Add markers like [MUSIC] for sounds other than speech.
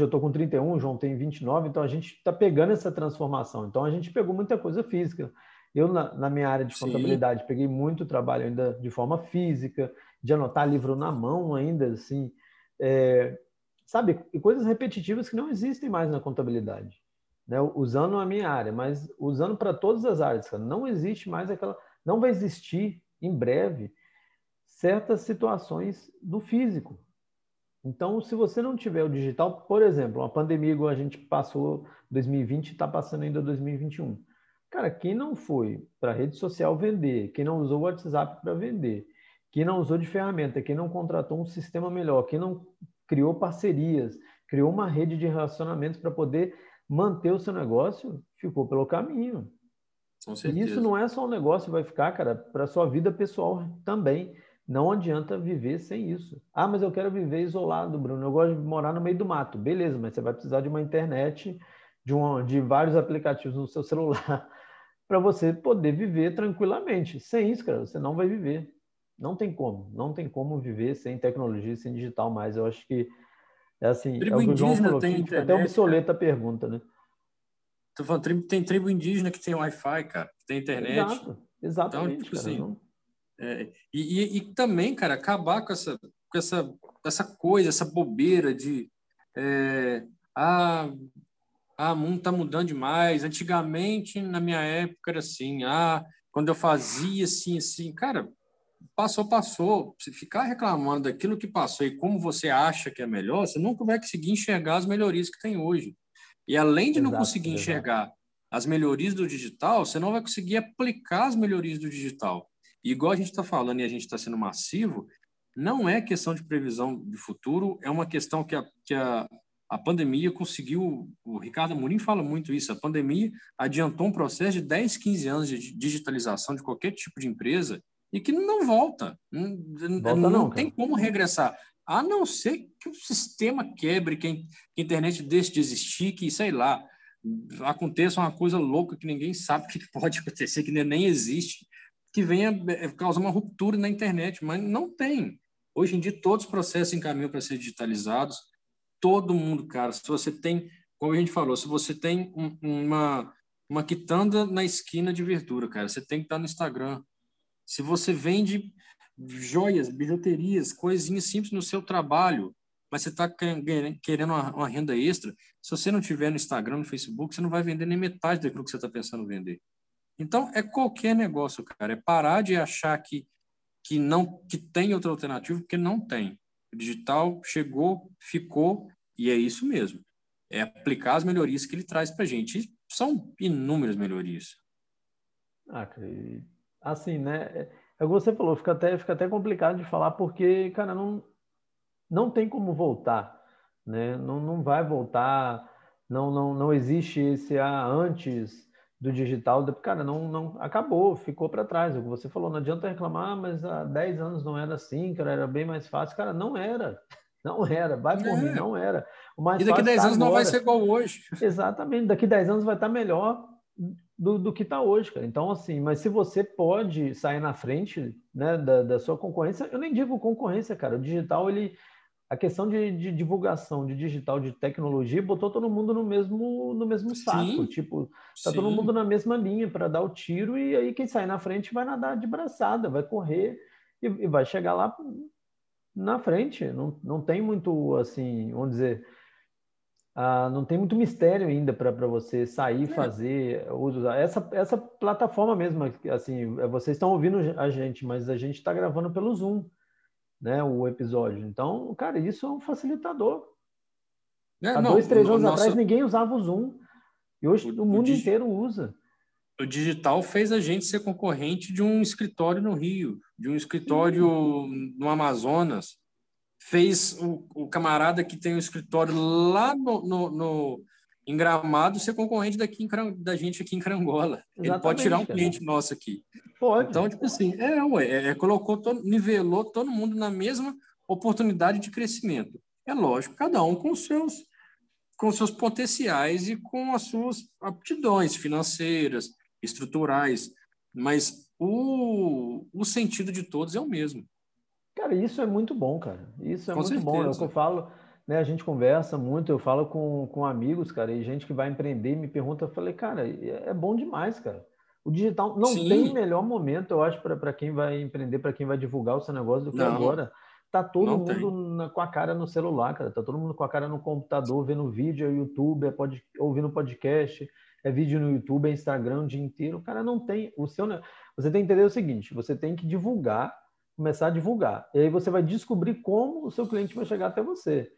hoje eu estou com 31, o João tem 29, então a gente está pegando essa transformação. Então a gente pegou muita coisa física. Eu, na, na minha área de Sim. contabilidade, peguei muito trabalho ainda de forma física, de anotar livro na mão ainda, assim, é, sabe, e coisas repetitivas que não existem mais na contabilidade, né? Usando a minha área, mas usando para todas as áreas, cara. não existe mais aquela, não vai existir em breve certas situações do físico. Então, se você não tiver o digital, por exemplo, uma pandemia igual a gente passou 2020 está passando ainda 2021. Cara, quem não foi para a rede social vender, quem não usou o WhatsApp para vender, quem não usou de ferramenta, quem não contratou um sistema melhor, quem não criou parcerias, criou uma rede de relacionamentos para poder manter o seu negócio, ficou pelo caminho. Com certeza. E isso não é só um negócio, vai ficar, cara, para sua vida pessoal também. Não adianta viver sem isso. Ah, mas eu quero viver isolado, Bruno. Eu gosto de morar no meio do mato. Beleza, mas você vai precisar de uma internet, de, um, de vários aplicativos no seu [LAUGHS] celular, para você poder viver tranquilamente. Sem isso, cara, você não vai viver. Não tem como. Não tem como viver sem tecnologia, sem digital mais. Eu acho que é assim. Tribo é o indígena falou, tem internet, até obsoleta a pergunta, né? Tô falando, tem tribo indígena que tem Wi-Fi, cara, que tem internet. Exato, exatamente. Então, tipo cara, assim, não... é, e, e, também, cara, acabar com essa, com essa, essa coisa, essa bobeira de é, ah, ah, o mundo está mudando demais. Antigamente, na minha época, era assim, ah, quando eu fazia assim, assim, cara, passou, passou. Se ficar reclamando daquilo que passou e como você acha que é melhor, você nunca vai conseguir enxergar as melhorias que tem hoje. E além de exato, não conseguir enxergar exato. as melhorias do digital, você não vai conseguir aplicar as melhorias do digital. E igual a gente está falando e a gente está sendo massivo, não é questão de previsão de futuro, é uma questão que a, que a, a pandemia conseguiu, o Ricardo Amorim fala muito isso, a pandemia adiantou um processo de 10, 15 anos de digitalização de qualquer tipo de empresa e que não volta. Não, volta não, não tem como regressar. A não ser que o sistema quebre, que a internet deixe de existir, que, sei lá, aconteça uma coisa louca que ninguém sabe o que pode acontecer, que nem existe, que venha é, causar uma ruptura na internet, mas não tem. Hoje em dia, todos os processos encaminham para ser digitalizados, todo mundo, cara. Se você tem, como a gente falou, se você tem um, uma, uma quitanda na esquina de verdura, cara, você tem que estar no Instagram. Se você vende joias, bijuterias, coisinhas simples no seu trabalho, mas você está querendo uma, uma, renda extra, se você não tiver no Instagram, no Facebook, você não vai vender nem metade daquilo que você está pensando vender. Então, é qualquer negócio, cara. É parar de achar que, que, não, que tem outra alternativa, porque não tem. O digital chegou, ficou, e é isso mesmo. É aplicar as melhorias que ele traz para a gente. E são inúmeras melhorias. Ah, assim, né? É o que você falou, fica até, fica até complicado de falar, porque, cara, não, não tem como voltar, né? Não, não vai voltar, não, não, não existe esse ah, antes do digital, cara, não, não acabou, ficou para trás. O que você falou, não adianta reclamar, mas há 10 anos não era assim, cara, era bem mais fácil. Cara, não era. [LAUGHS] Não era, vai por é. mim, não era. O mais e daqui 10 tá anos agora. não vai ser igual hoje. [LAUGHS] Exatamente, daqui 10 anos vai estar melhor do, do que está hoje, cara. Então, assim, mas se você pode sair na frente né, da, da, sua concorrência, eu nem digo concorrência, cara. O digital, ele. A questão de, de divulgação de digital, de tecnologia, botou todo mundo no mesmo, no mesmo saco. Sim, tipo, tá sim. todo mundo na mesma linha para dar o tiro, e aí quem sai na frente vai nadar de braçada, vai correr e, e vai chegar lá na frente. Não, não tem muito, assim, vamos dizer ah, não tem muito mistério ainda para você sair, é. fazer, usar. Essa, essa plataforma mesmo, assim, vocês estão ouvindo a gente, mas a gente está gravando pelo Zoom, né, o episódio. Então, cara, isso é um facilitador. É, Há não, dois, três anos nossa... atrás, ninguém usava o Zoom. E hoje o, o mundo o inteiro usa. O digital fez a gente ser concorrente de um escritório no Rio, de um escritório Sim. no Amazonas, fez o, o camarada que tem o um escritório lá no, no, no, em Gramado ser concorrente daqui em, da gente aqui em Carangola. Exatamente, Ele pode tirar um cara. cliente nosso aqui. Pode. Então, tipo assim, é, ué, é, é, colocou, todo, nivelou todo mundo na mesma oportunidade de crescimento. É lógico, cada um com seus com seus potenciais e com as suas aptidões financeiras, estruturais, mas o, o sentido de todos é o mesmo. Cara, isso é muito bom, cara. Isso é Com muito certeza. bom. É o que eu falo. Né, a gente conversa muito, eu falo com, com amigos, cara, e gente que vai empreender me pergunta, eu falei, cara, é, é bom demais, cara. O digital não Sim. tem melhor momento, eu acho, para quem vai empreender, para quem vai divulgar o seu negócio do que não. agora. Tá todo não mundo na, com a cara no celular, cara. Tá todo mundo com a cara no computador, vendo vídeo, é YouTube, é pod, ouvindo podcast, é vídeo no YouTube, é Instagram o dia inteiro. O cara não tem. O seu, você tem que entender o seguinte: você tem que divulgar, começar a divulgar. E aí você vai descobrir como o seu cliente vai chegar até você.